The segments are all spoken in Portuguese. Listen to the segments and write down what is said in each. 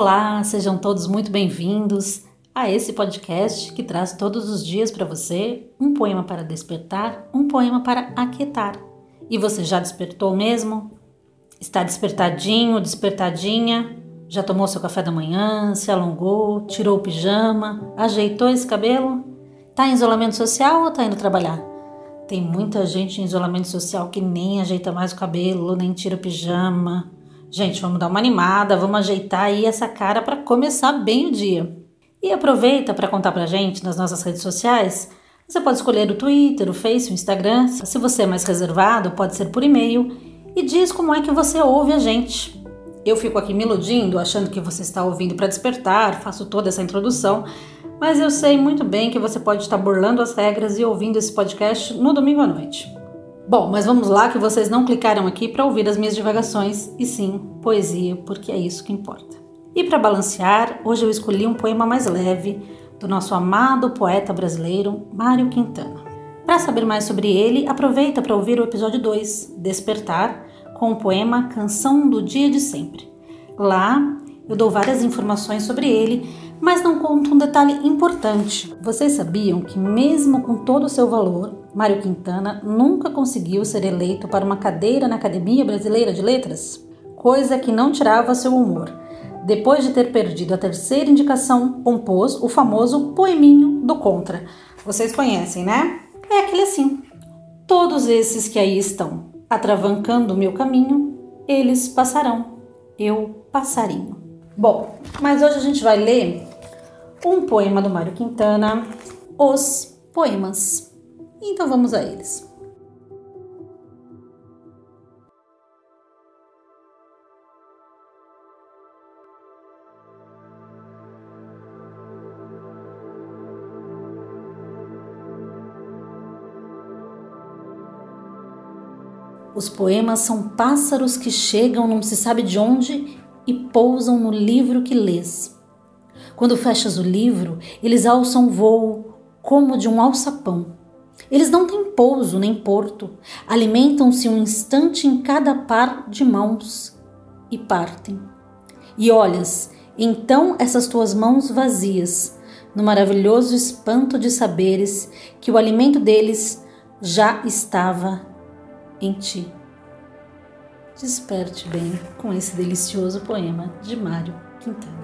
Olá, sejam todos muito bem-vindos a esse podcast que traz todos os dias para você um poema para despertar, um poema para aquietar. E você já despertou mesmo? Está despertadinho, despertadinha? Já tomou seu café da manhã, se alongou, tirou o pijama, ajeitou esse cabelo? Tá em isolamento social ou tá indo trabalhar? Tem muita gente em isolamento social que nem ajeita mais o cabelo, nem tira o pijama. Gente, vamos dar uma animada, vamos ajeitar aí essa cara para começar bem o dia. E aproveita para contar pra gente nas nossas redes sociais. Você pode escolher o Twitter, o Face, o Instagram. Se você é mais reservado, pode ser por e-mail. E diz como é que você ouve a gente. Eu fico aqui me iludindo, achando que você está ouvindo para despertar, faço toda essa introdução, mas eu sei muito bem que você pode estar burlando as regras e ouvindo esse podcast no domingo à noite. Bom, mas vamos lá que vocês não clicaram aqui para ouvir as minhas divagações, e sim, poesia, porque é isso que importa. E para balancear, hoje eu escolhi um poema mais leve do nosso amado poeta brasileiro Mário Quintana. Para saber mais sobre ele, aproveita para ouvir o episódio 2, Despertar, com o poema Canção do Dia de Sempre. Lá eu dou várias informações sobre ele, mas não conto um detalhe importante. Vocês sabiam que, mesmo com todo o seu valor, Mário Quintana nunca conseguiu ser eleito para uma cadeira na Academia Brasileira de Letras? Coisa que não tirava seu humor. Depois de ter perdido a terceira indicação, compôs o famoso poeminho do Contra. Vocês conhecem, né? É aquele assim. Todos esses que aí estão, atravancando o meu caminho, eles passarão. Eu passarinho. Bom, mas hoje a gente vai ler um poema do Mário Quintana, Os Poemas. Então vamos a eles. Os poemas são pássaros que chegam não se sabe de onde e pousam no livro que lês. Quando fechas o livro, eles alçam voo como de um alçapão. Eles não têm pouso nem porto, alimentam-se um instante em cada par de mãos e partem. E olhas, então, essas tuas mãos vazias, no maravilhoso espanto de saberes que o alimento deles já estava em ti. Desperte bem com esse delicioso poema de Mário Quintana.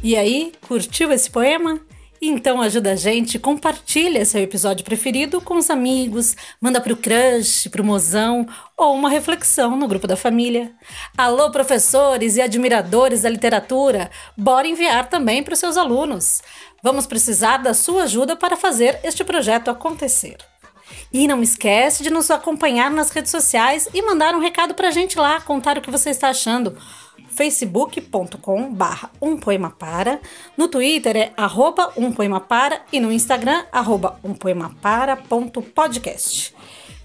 E aí, curtiu esse poema? Então ajuda a gente, compartilha seu episódio preferido com os amigos, manda pro crush, pro mozão ou uma reflexão no grupo da família. Alô professores e admiradores da literatura, bora enviar também para seus alunos. Vamos precisar da sua ajuda para fazer este projeto acontecer. E não esquece de nos acompanhar nas redes sociais e mandar um recado pra gente lá, contar o que você está achando facebook.com barra para, no Twitter é arroba para e no Instagram arroba um.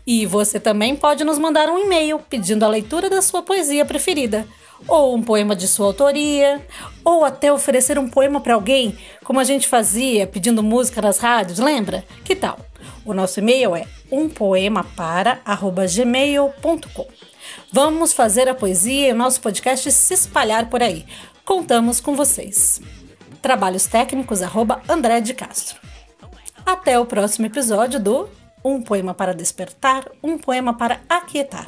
E você também pode nos mandar um e-mail pedindo a leitura da sua poesia preferida, ou um poema de sua autoria, ou até oferecer um poema para alguém, como a gente fazia pedindo música nas rádios, lembra? Que tal? O nosso e-mail é umpoemapara@gmail.com. Vamos fazer a poesia e o nosso podcast se espalhar por aí. Contamos com vocês. Trabalhos técnicos arroba André de Castro. Até o próximo episódio do Um Poema para Despertar, um poema para aquietar.